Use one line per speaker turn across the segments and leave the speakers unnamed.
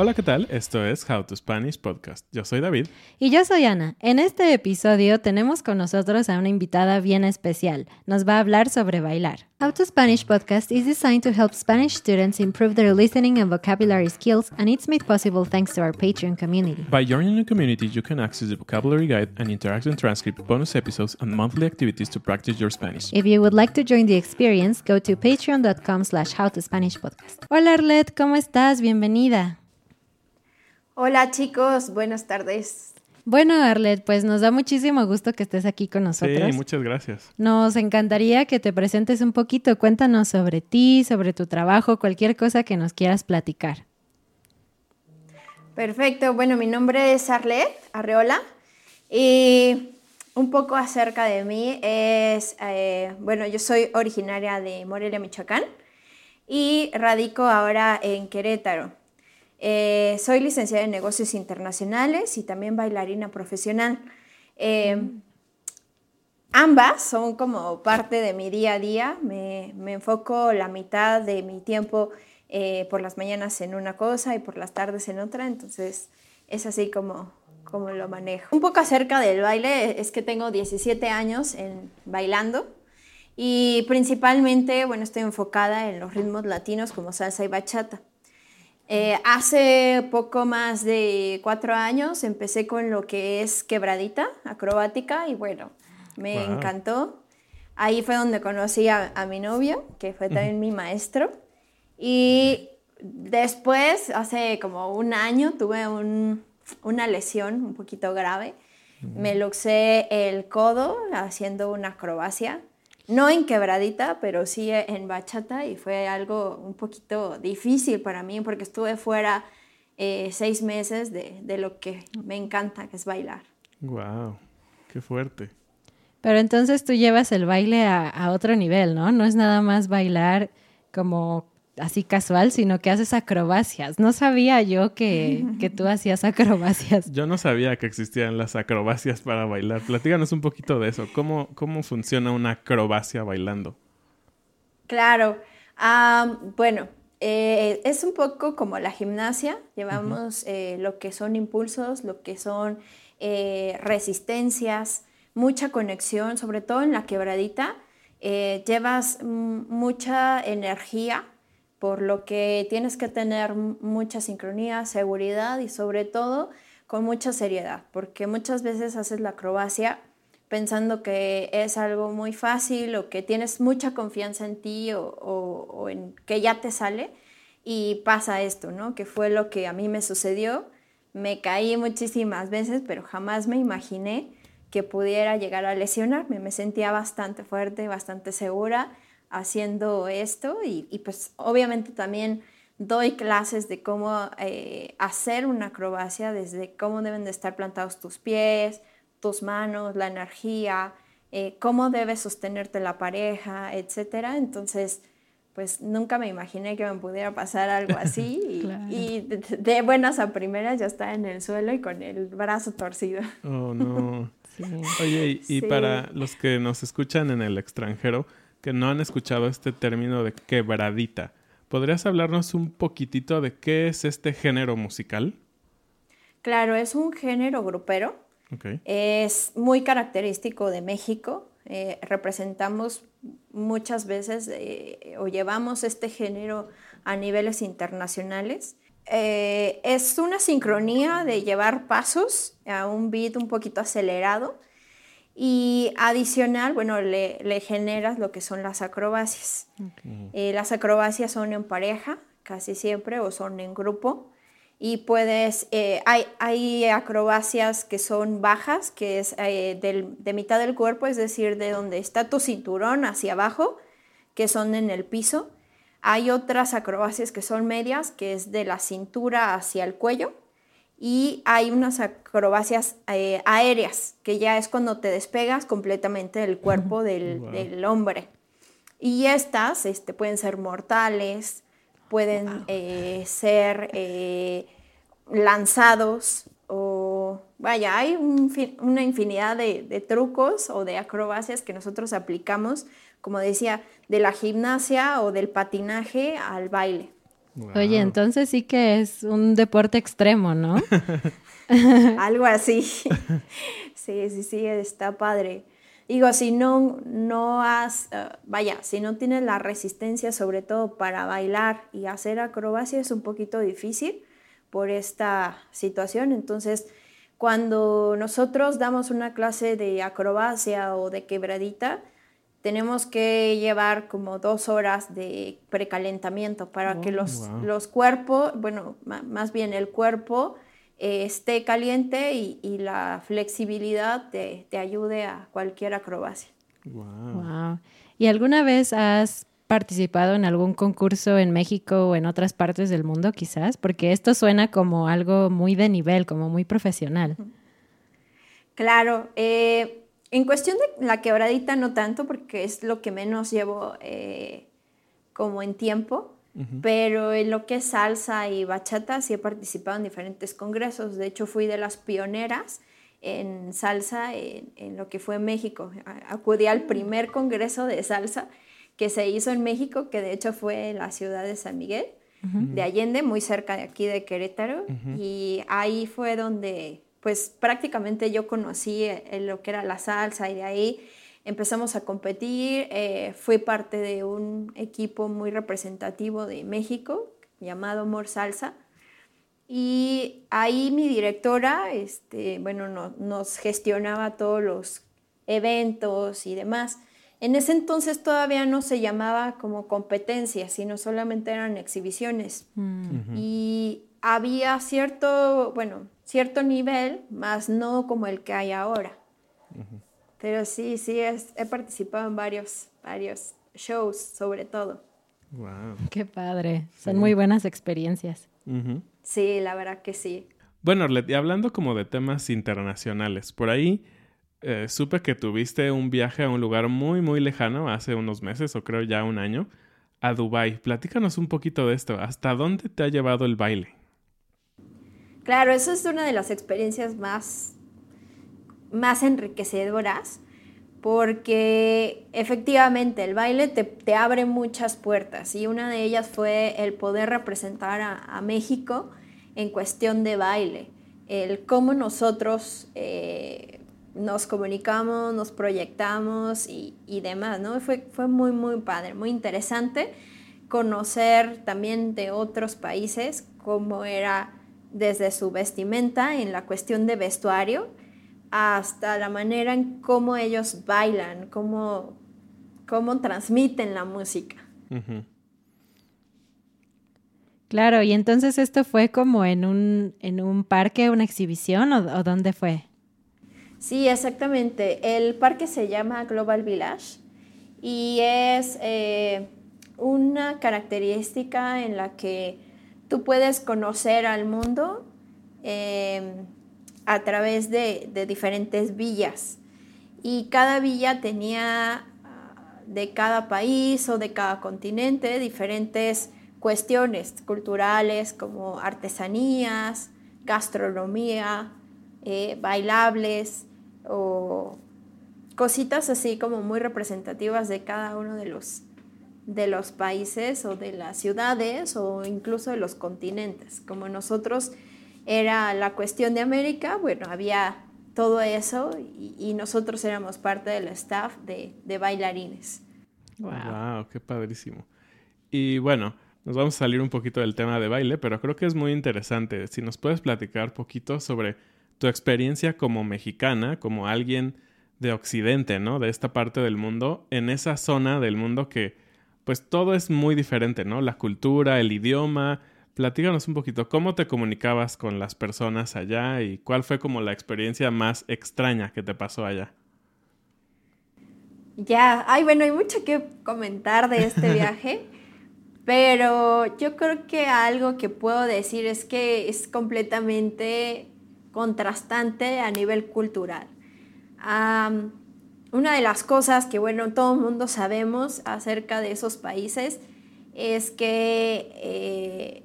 Hola, ¿qué tal? Esto es How to Spanish Podcast. Yo soy David.
Y yo soy Ana. En este episodio tenemos con nosotros a una invitada bien especial. Nos va a hablar sobre bailar. How to Spanish Podcast is designed to help Spanish students improve their listening and vocabulary skills, and it's made possible thanks to our Patreon community.
By joining the community, you can access the vocabulary guide and interactive transcript, bonus episodes, and monthly activities to practice your Spanish.
If you would like to join the experience, go to patreon.com slash howtospanishpodcast. Hola Arlet, ¿cómo estás? Bienvenida.
Hola chicos, buenas tardes.
Bueno, Arlet, pues nos da muchísimo gusto que estés aquí con nosotros.
Sí, muchas gracias.
Nos encantaría que te presentes un poquito. Cuéntanos sobre ti, sobre tu trabajo, cualquier cosa que nos quieras platicar.
Perfecto. Bueno, mi nombre es Arlet Arreola y un poco acerca de mí es, eh, bueno, yo soy originaria de Morelia, Michoacán y radico ahora en Querétaro. Eh, soy licenciada en negocios internacionales y también bailarina profesional. Eh, ambas son como parte de mi día a día. Me, enfoco la mitad de mi tiempo eh, por las mañanas en una cosa y por las tardes en otra. Entonces es así como, como lo manejo. Un poco acerca del baile es que tengo 17 años en bailando. Y principalmente, bueno, estoy enfocada en los ritmos latinos como salsa y bachata. Eh, hace poco más de cuatro años empecé con lo que es quebradita acrobática y bueno, me encantó. Ahí fue donde conocí a, mi novio, que fue también mi maestro. Y después, hace como un año, tuve una lesión un poquito grave. Me luxé el codo haciendo una acrobacia no en quebradita, pero sí en bachata y fue algo un poquito difícil para mí porque estuve fuera eh, seis meses de, lo que me encanta, que es bailar.
¡Wow! ¡Qué fuerte!
Pero entonces tú llevas el baile a, a otro nivel, ¿no? No es nada más bailar como así casual, sino que haces acrobacias. No sabía yo que, que, tú hacías acrobacias.
Yo no sabía que existían las acrobacias para bailar. Platíganos un poquito de eso. ¿Cómo, cómo funciona una acrobacia bailando?
Claro. bueno, eh, es un poco como la gimnasia. Llevamos eh, lo que son impulsos, lo que son eh, resistencias, mucha conexión, sobre todo en la quebradita. llevas mucha energía por lo que tienes que tener mucha sincronía, seguridad y sobre todo con mucha seriedad, porque muchas veces haces la acrobacia pensando que es algo muy fácil o que tienes mucha confianza en ti o, en que ya te sale y pasa esto, ¿no? Que fue lo que a mí me sucedió. Me caí muchísimas veces, pero jamás me imaginé que pudiera llegar a lesionarme. Me sentía bastante fuerte, bastante segura haciendo esto y, pues obviamente también doy clases de cómo eh, hacer una acrobacia, desde cómo deben de estar plantados tus pies, tus manos, la energía, eh, cómo debes sostenerte la pareja, etc. Entonces, pues nunca me imaginé que me pudiera pasar algo así y, de, buenas a primeras ya estaba en el suelo y con el brazo torcido.
Oh, no. Oye, y, para los que nos escuchan en el extranjero, que no han escuchado este término de quebradita, ¿podrías hablarnos un poquitito de qué es este género musical?
Claro, es un género grupero. Es muy característico de México. Eh, representamos muchas veces eh, o llevamos este género a niveles internacionales. Eh, es una sincronía de llevar pasos a un beat un poquito acelerado y adicional, bueno, le, le generas lo que son las acrobacias. las acrobacias son en pareja, casi siempre, o son en grupo y puedes, eh, hay, hay, acrobacias que son bajas, que es eh, de mitad del cuerpo, es decir, de donde está tu cinturón hacia abajo, que son en el piso. Hay otras acrobacias que son medias, que es de la cintura hacia el cuello. Y hay unas acrobacias eh, aéreas, que ya es cuando te despegas completamente del cuerpo del, del hombre. Y estas este, pueden ser mortales, pueden eh, ser eh, lanzados o vaya, hay una infinidad de, trucos o de acrobacias que nosotros aplicamos, como decía, de la gimnasia o del patinaje al baile.
Oye, entonces sí que es un deporte extremo, ¿no?
Algo así. sí, sí, sí, está padre. Digo, si no, no has, eh, vaya, si no tienes la resistencia sobre todo para bailar y hacer acrobacia es un poquito difícil por esta situación. Entonces, cuando nosotros damos una clase de acrobacia o de quebradita, tenemos que llevar como dos horas de precalentamiento para que oh, los, los cuerpos, bueno, más bien el cuerpo, eh, esté caliente y, la flexibilidad te, ayude a cualquier acrobacia.
Wow. ¿Y alguna vez has participado en algún concurso en México o en otras partes del mundo quizás? Porque esto suena como algo muy de nivel, como muy profesional.
Claro. Eh, en cuestión de la quebradita no tanto, porque es lo que menos llevo eh, como en tiempo. Pero en lo que es salsa y bachata sí he participado en diferentes congresos. De hecho, fui de las pioneras en salsa en, lo que fue México. Acudí al primer congreso de salsa que se hizo en México, que de hecho fue en la ciudad de San Miguel, de Allende, muy cerca de aquí de Querétaro. Y ahí fue donde, pues prácticamente yo conocí eh, lo que era la salsa y de ahí empezamos a competir, eh, fui parte de un equipo muy representativo de México llamado Mor Salsa. Y ahí mi directora, este, bueno, nos gestionaba todos los eventos y demás. En ese entonces todavía no se llamaba como competencia, sino solamente eran exhibiciones. Mm. Y había cierto, bueno, cierto nivel, más no como el que hay ahora. Pero sí, sí, he participado en varios, varios shows, sobre todo.
Wow. Qué padre. Son muy buenas experiencias.
Sí, la verdad que sí.
Bueno, Arlet, y hablando como de temas internacionales, por ahí eh, supe que tuviste un viaje a un lugar muy, muy lejano hace unos meses, o creo ya un año, a Dubai. Platícanos un poquito de esto. ¿Hasta dónde te ha llevado el baile?
Claro, eso es una de las experiencias más más enriquecedoras porque efectivamente el baile te, abre muchas puertas y una de ellas fue el poder representar a, México en cuestión de baile, el cómo nosotros eh, nos comunicamos, nos proyectamos y, demás, ¿no? Fue, fue muy, muy padre, muy interesante conocer también de otros países cómo era desde su vestimenta en la cuestión de vestuario hasta la manera en cómo ellos bailan, cómo, cómo transmiten la música.
Claro, y entonces esto fue como en un, en un parque, una exhibición, ¿o, dónde fue?
Sí, exactamente. El parque se llama Global Village y es, eh, una característica en la que tú puedes conocer al mundo em, a través de, de, diferentes villas. Y cada villa tenía ah, de cada país o de cada continente diferentes cuestiones culturales como artesanías, gastronomía, eh, bailables o cositas así como muy representativas de cada uno de los, de los países o de las ciudades o incluso de los continentes. Como nosotros era la cuestión de América, bueno, había todo eso y, nosotros éramos parte del staff de, de bailarines.
Wow. wow, qué padrísimo. Y bueno, nos vamos a salir un poquito del tema de baile, pero creo que es muy interesante. Si nos puedes platicar un poquito sobre tu experiencia como mexicana, como alguien de Occidente, ¿no? De esta parte del mundo, en esa zona del mundo que, pues todo es muy diferente, ¿no? La cultura, el idioma. Platícanos un poquito, ¿cómo te comunicabas con las personas allá y cuál fue como la experiencia más extraña que te pasó allá?
Ya, ay, bueno, hay mucho que comentar de este viaje. Pero yo creo que algo que puedo decir es que es completamente contrastante a nivel cultural. Una de las cosas que, bueno, todo el mundo sabemos acerca de esos países es que eh,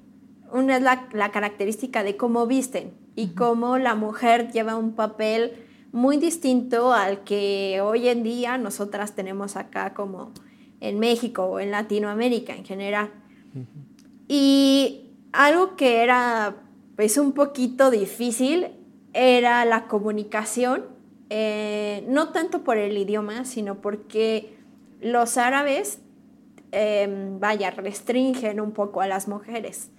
una es la, la, característica de cómo visten y cómo la mujer lleva un papel muy distinto al que hoy en día nosotras tenemos acá como en México o en Latinoamérica en general. Y algo que era pues un poquito difícil era la comunicación, eh, no tanto por el idioma, sino porque los árabes, vaya, restringen un poco a las mujeres.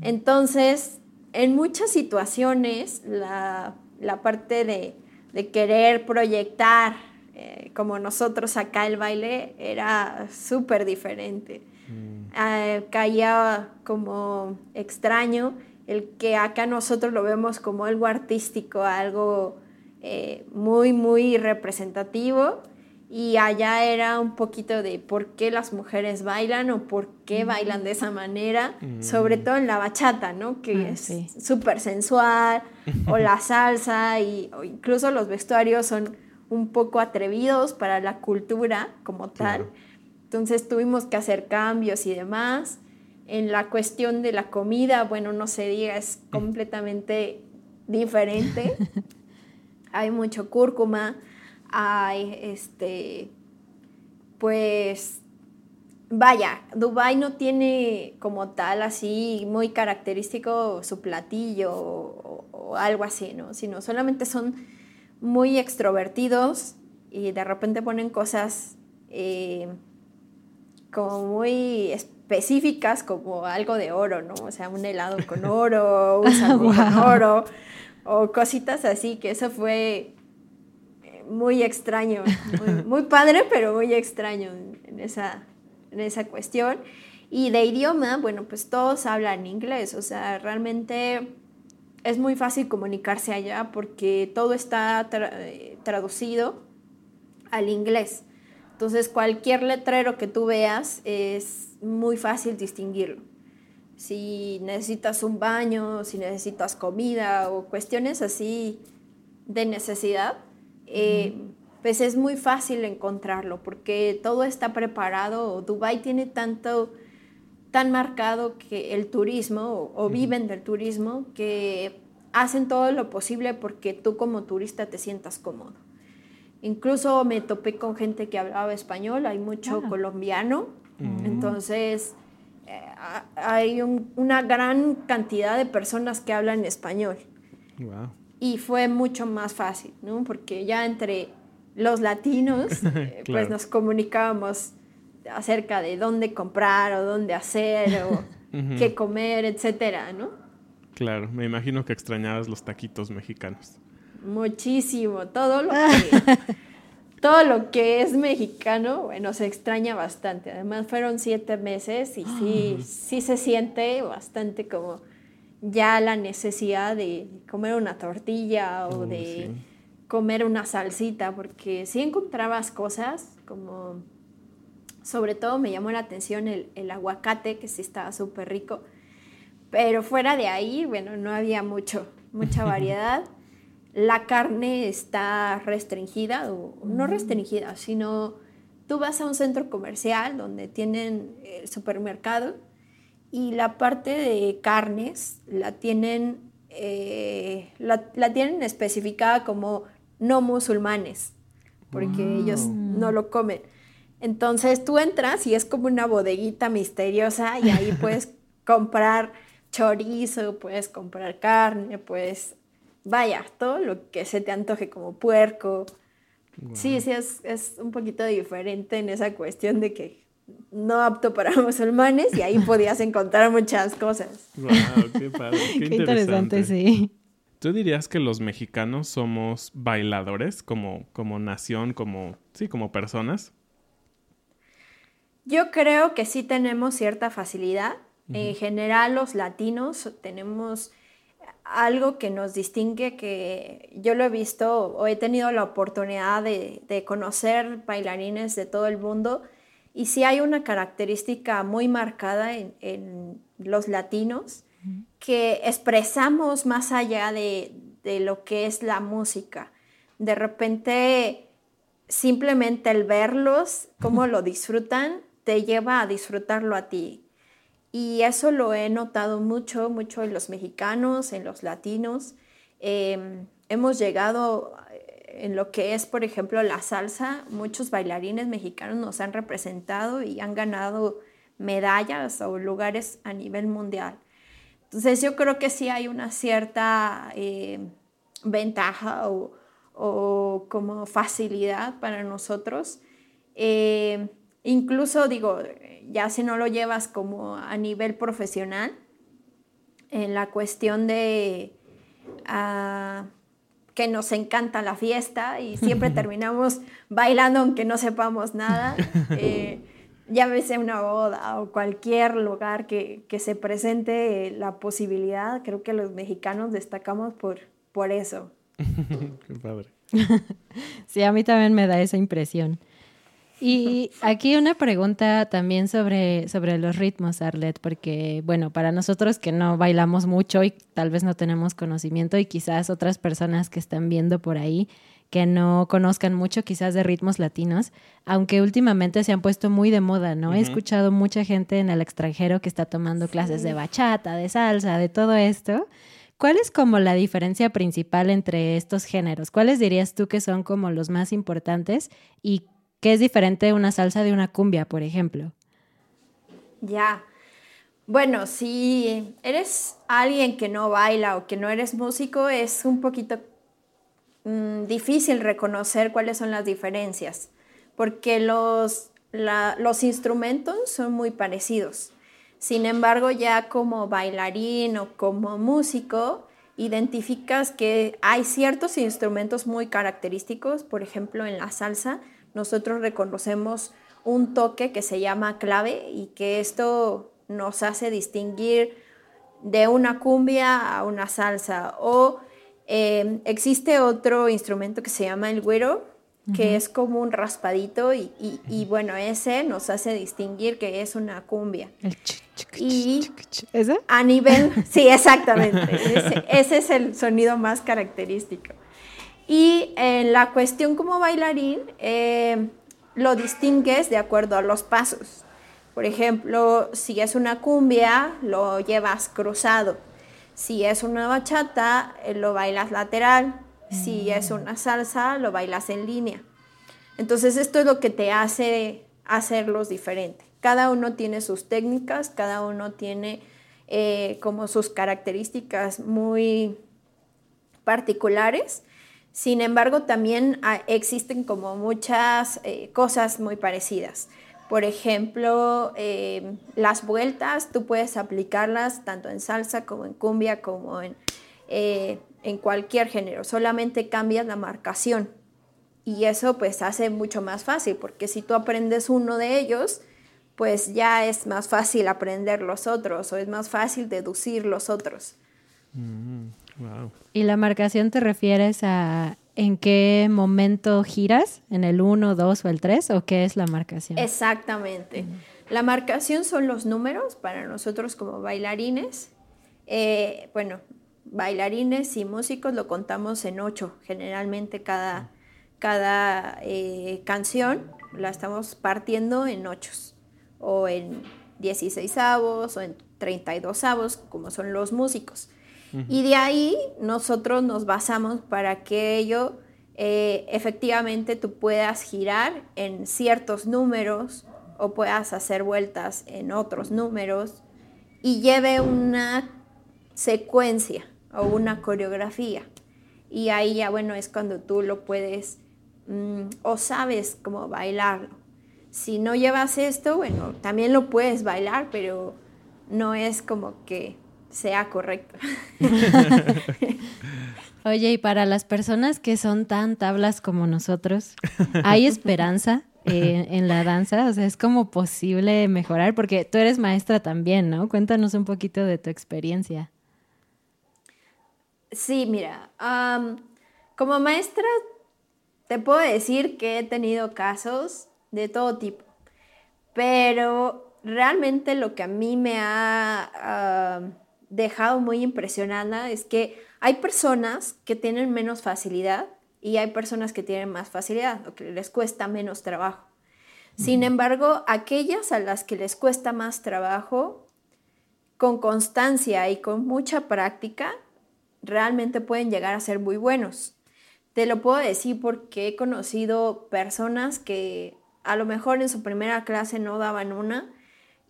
Entonces, en muchas situaciones, la, parte de, de querer proyectar eh, como nosotros acá el baile era súper diferente. Mm. Ah, caía como extraño el que acá nosotros lo vemos como algo artístico, algo eh, muy, muy representativo. Y allá era un poquito de por qué las mujeres bailan o por qué mm. bailan de esa manera, mm. sobre todo en la bachata, ¿no? Que ah, es súper sensual, o la salsa, y, o incluso los vestuarios son un poco atrevidos para la cultura como tal. Entonces tuvimos que hacer cambios y demás. En la cuestión de la comida, bueno, no se diga, es completamente diferente. Hay mucho cúrcuma, hay este, pues, vaya, Dubai no tiene como tal así muy característico su platillo o, o algo así, ¿no? Sino solamente son muy extrovertidos y de repente ponen cosas eh, como muy específicas, como algo de oro, ¿no? O sea, un helado con oro, un sándwich con oro, o cositas así, que eso fue eh, muy extraño, muy, padre, pero muy extraño en esa, en esa cuestión. Y de idioma, bueno, pues todos hablan inglés, o sea, realmente es muy fácil comunicarse allá porque todo está traducido al inglés. Entonces cualquier letrero que tú veas es muy fácil distinguirlo. Si necesitas un baño, si necesitas comida o cuestiones así de necesidad, eh, pues es muy fácil encontrarlo porque todo está preparado. Dubai tiene tanto tan marcado que el turismo o, viven del turismo que hacen todo lo posible porque tú como turista te sientas cómodo. Incluso me topé con gente que hablaba español, hay mucho ah. colombiano, mm. entonces eh, hay una gran cantidad de personas que hablan español. Y fue mucho más fácil, ¿no? Porque ya entre los latinos, eh, pues nos comunicábamos acerca de dónde comprar o dónde hacer o qué comer, etcétera, ¿no?
Claro, me imagino que extrañabas los taquitos mexicanos.
Muchísimo, todo lo que, todo lo que es mexicano, bueno, se extraña bastante. Además fueron siete meses y sí, sí se siente bastante como ya la necesidad de comer una tortilla o de comer una salsita, porque sí encontrabas cosas como Sobre todo me llamó la atención el, el aguacate, que sí estaba súper rico. Pero fuera de ahí, bueno, no había mucho, mucha variedad. La carne está restringida, o no restringida, sino tú vas a un centro comercial donde tienen el supermercado y la parte de carnes la tienen, eh, la, la tienen especificada como no musulmanes, porque ellos no lo comen. Entonces tú entras y es como una bodeguita misteriosa y ahí puedes comprar chorizo, puedes comprar carne, pues vaya, todo lo que se te antoje como puerco. Sí, sí, es, es un poquito diferente en esa cuestión de que no apto para musulmanes y ahí podías encontrar muchas cosas.
Wow, qué padre, qué,
Qué interesante, sí.
¿Tú dirías que los mexicanos somos bailadores como, como nación, como, sí, como personas?
Yo creo que sí tenemos cierta facilidad. En general, los latinos tenemos algo que nos distingue, que yo lo he visto o he tenido la oportunidad de, de conocer bailarines de todo el mundo y sí hay una característica muy marcada en, en los latinos que expresamos más allá de, de lo que es la música. De repente, simplemente el verlos, cómo lo disfrutan, te lleva a disfrutarlo a ti. Y eso lo he notado mucho, mucho en los mexicanos, en los latinos. Eh, hemos llegado en lo que es, por ejemplo, la salsa. Muchos bailarines mexicanos nos han representado y han ganado medallas o lugares a nivel mundial. Entonces yo creo que sí hay una cierta eh, ventaja o, o, como facilidad para nosotros. Eh, incluso digo, ya si no lo llevas como a nivel profesional, en la cuestión de uh, que nos encanta la fiesta y siempre terminamos bailando aunque no sepamos nada. Eh, ya sea una boda o cualquier lugar que, que, se presente la posibilidad, creo que los mexicanos destacamos por, por eso.
Qué padre.
sí, a mí también me da esa impresión. Y aquí una pregunta también sobre, sobre los ritmos, Arlet, porque, bueno, para nosotros que no bailamos mucho y tal vez no tenemos conocimiento y quizás otras personas que están viendo por ahí que no conozcan mucho quizás de ritmos latinos, aunque últimamente se han puesto muy de moda, ¿no? Uh -huh. He escuchado mucha gente en el extranjero que está tomando clases de bachata, de salsa, de todo esto. ¿Cuál es como la diferencia principal entre estos géneros? ¿Cuáles dirías tú que son como los más importantes y es diferente una salsa de una cumbia, por ejemplo?
Ya. Bueno, si eres alguien que no baila o que no eres músico, es un poquito mmm, difícil reconocer cuáles son las diferencias, porque los, los instrumentos son muy parecidos. Sin embargo, ya como bailarín o como músico, identificas que hay ciertos instrumentos muy característicos, por ejemplo, en la salsa, nosotros reconocemos un toque que se llama clave y que esto nos hace distinguir de una cumbia a una salsa. O eh, existe otro instrumento que se llama el güero, que uh -huh. es como un raspadito y, y, y, bueno, ese nos hace distinguir que es una cumbia.
El ch ch
y
ch ¿Ese?
a nivel, sí, exactamente, ese, ese, es el sonido más característico. Y en la cuestión como bailarín, eh, lo distingues de acuerdo a los pasos. Por ejemplo, si es una cumbia, lo llevas cruzado. Si es una bachata, eh, lo bailas lateral. Si es una salsa, lo bailas en línea. Entonces esto es lo que te hace hacerlos diferentes. Cada uno tiene sus técnicas, cada uno tiene eh, como sus características muy particulares. Sin embargo, también ah, existen como muchas eh, cosas muy parecidas. Por ejemplo, eh, las vueltas, tú puedes aplicarlas tanto en salsa como en cumbia, como en, eh, en cualquier género. Solamente cambias la marcación. Y eso pues hace mucho más fácil, porque si tú aprendes uno de ellos, pues ya es más fácil aprender los otros o es más fácil deducir los otros.
Mm, wow.
¿Y la marcación te refieres a en qué momento giras, en el 1, 2 o el 3, o qué es la marcación.
Exactamente. La marcación son los números para nosotros como bailarines. Eh, bueno, bailarines y músicos lo contamos en ocho, generalmente cada, cada eh, canción la estamos partiendo en ochos o en 16 avos o en 32 avos, como son los músicos. Y de ahí nosotros nos basamos para que ello eh, efectivamente tú puedas girar en ciertos números o puedas hacer vueltas en otros números y lleve una secuencia o una coreografía. Y ahí ya, bueno, es cuando tú lo puedes mm, o sabes cómo bailarlo. Si no llevas esto, bueno, también lo puedes bailar, pero no es como que sea correcto.
Oye, y para las personas que son tan tablas como nosotros, ¿hay esperanza eh, en la danza? O sea, ¿es como posible mejorar? Porque tú eres maestra también, ¿no? Cuéntanos un poquito de tu experiencia.
Sí, mira, como maestra te puedo decir que he tenido casos de todo tipo, pero realmente lo que a mí me ha dejado muy impresionada es que hay personas que tienen menos facilidad y hay personas que tienen más facilidad o que les cuesta menos trabajo. Sin embargo, aquellas a las que les cuesta más trabajo, con constancia y con mucha práctica, realmente pueden llegar a ser muy buenos. Te lo puedo decir porque he conocido personas que a lo mejor en su primera clase no daban una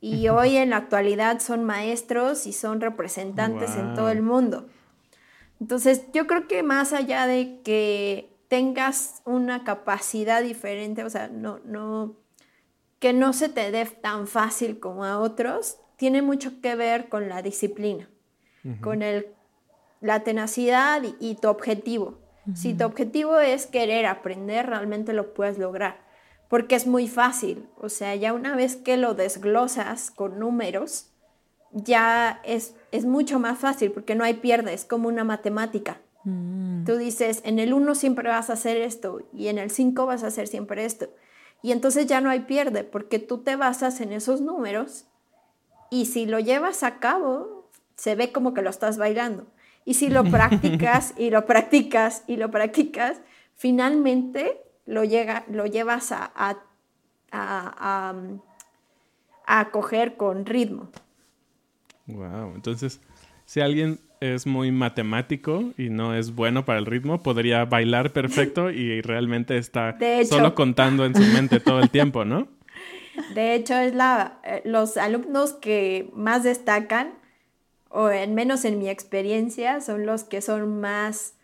y hoy en la actualidad son maestros y son representantes en todo el mundo. Entonces yo creo que más allá de que tengas una capacidad diferente, o sea, no, no, que no se te dé tan fácil como a otros, tiene mucho que ver con la disciplina, con el la tenacidad y, tu objetivo. Si tu objetivo es querer aprender, realmente lo puedes lograr, porque es muy fácil. O sea, ya una vez que lo desglosas con números, ya es, es mucho más fácil, porque no hay pierde, es como una matemática. Mm. Tú dices, en el 1 siempre vas a hacer esto y en el 5 vas a hacer siempre esto. Y entonces ya no hay pierde, porque tú te basas en esos números y si lo llevas a cabo, se ve como que lo estás bailando. Y si lo practicas y lo practicas y lo practicas, finalmente lo, llega, lo llevas a, a, a, a, coger con ritmo.
Wow, entonces, si alguien es muy matemático y no es bueno para el ritmo, podría bailar perfecto y realmente está solo contando en su mente todo el tiempo, ¿no?
De hecho, es la, eh, los alumnos que más destacan o en menos en mi experiencia, son los que son más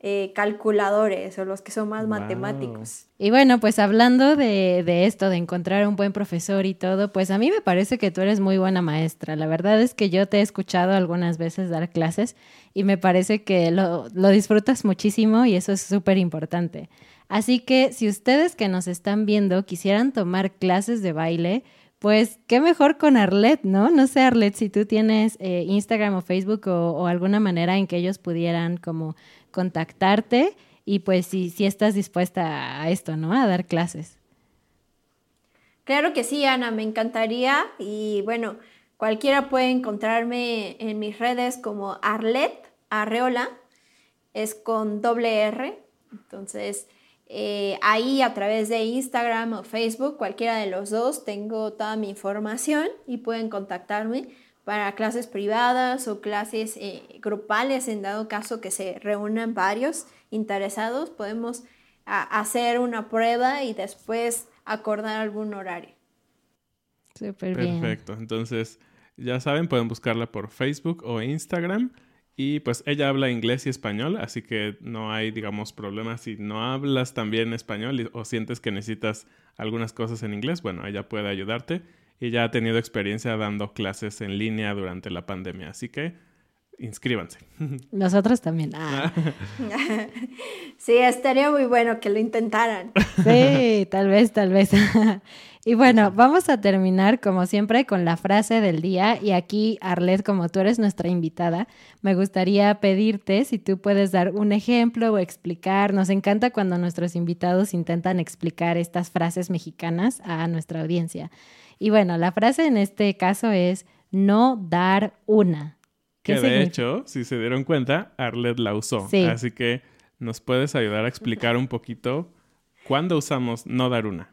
eh, calculadores o los que son más matemáticos.
Y bueno, pues hablando de, de, esto, de encontrar un buen profesor y todo, pues a mí me parece que tú eres muy buena maestra. La verdad es que yo te he escuchado algunas veces dar clases y me parece que lo, lo disfrutas muchísimo y eso es súper importante. Así que si ustedes que nos están viendo quisieran tomar clases de baile, pues qué mejor con Arlet, ¿no? No sé, Arlet, si tú tienes eh, Instagram o Facebook o, alguna manera en que ellos pudieran como contactarte y pues si, si estás dispuesta a esto, ¿no? A dar clases.
Claro que sí, Ana, me encantaría y bueno, cualquiera puede encontrarme en mis redes como Arlet Arreola, es con doble R, entonces eh, ahí a través de Instagram o Facebook, cualquiera de los dos, tengo toda mi información y pueden contactarme para clases privadas o clases eh, grupales en dado caso que se reúnan varios interesados. Podemos hacer una prueba y después acordar algún horario.
Súper bien.
Perfecto. Entonces, ya saben, pueden buscarla por Facebook o Instagram. Y pues ella habla inglés y español, así que no hay, digamos, problemas si no hablas también español o sientes que necesitas algunas cosas en inglés. Bueno, ella puede ayudarte y ya ha tenido experiencia dando clases en línea durante la pandemia. Así que inscríbanse.
Nosotros también. Ah.
sí, estaría muy bueno que lo intentaran.
Sí, tal vez, tal vez. Y bueno, vamos a terminar como siempre con la frase del día. Y aquí, Arlet, como tú eres nuestra invitada, me gustaría pedirte si tú puedes dar un ejemplo o explicar. Nos encanta cuando nuestros invitados intentan explicar estas frases mexicanas a nuestra audiencia. Y bueno, la frase en este caso es no dar una.
Que de hecho, si se dieron cuenta, Arlet la usó. Así que nos puedes ayudar a explicar un poquito cuándo usamos no dar una.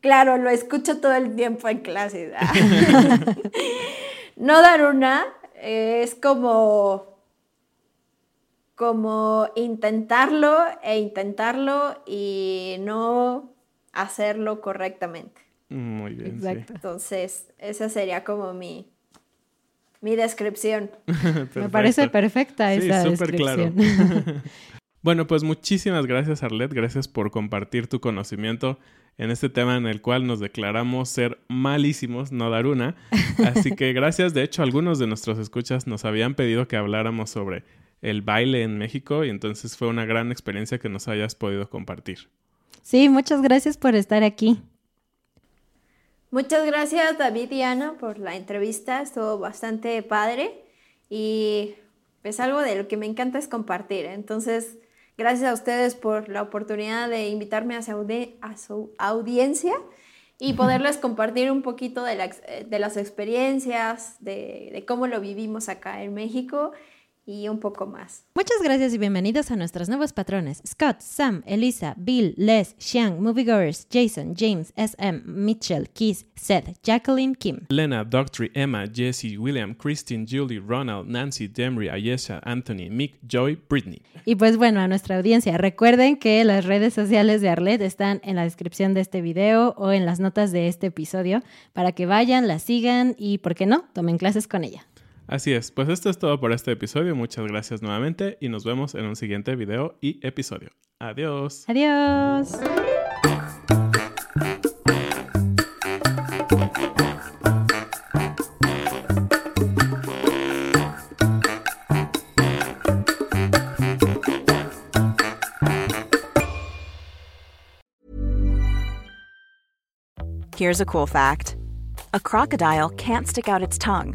Claro, lo escucho todo el tiempo en clase. no dar una es como, como intentarlo e intentarlo y no hacerlo correctamente.
Muy bien.
Exacto. Entonces, esa sería como mi, mi descripción.
Me parece perfecta esa descripción. Claro.
bueno, pues muchísimas gracias, Arlet. Gracias por compartir tu conocimiento en este tema en el cual nos declaramos ser malísimos, no dar una. Así que gracias. De hecho, algunos de nuestros escuchas nos habían pedido que habláramos sobre el baile en México y entonces fue una gran experiencia que nos hayas podido compartir.
Sí, muchas gracias por estar aquí.
Muchas gracias David y Ana por la entrevista, estuvo bastante padre y pues algo de lo que me encanta es compartir. Entonces, Gracias a ustedes por la oportunidad de invitarme a su, audiencia y poderles compartir un poquito de, las experiencias, de, cómo lo vivimos acá en México y un poco más.
Muchas gracias y bienvenidos a nuestros nuevos patrones. Scott, Sam, Elisa, Bill, Les, Xiang, Moviegoers, Jason, James, SM, Mitchell, Keith, Seth, Jacqueline, Kim.
Lena, Doctor, Emma, Jesse, William, Christine, Julie, Ronald, Nancy, Demry, Ayesha, Anthony, Mick, Joy, Britney.
Y pues bueno, a nuestra audiencia, recuerden que las redes sociales de Arlet están en la descripción de este video o en las notas de este episodio para que vayan, la sigan y, ¿por qué no?, tomen clases con ella.
Así es, pues esto es todo por este episodio. Muchas gracias nuevamente y nos vemos en un siguiente video y episodio. Adiós.
Adiós.
Here's a cool fact. A crocodile can't stick out its tongue.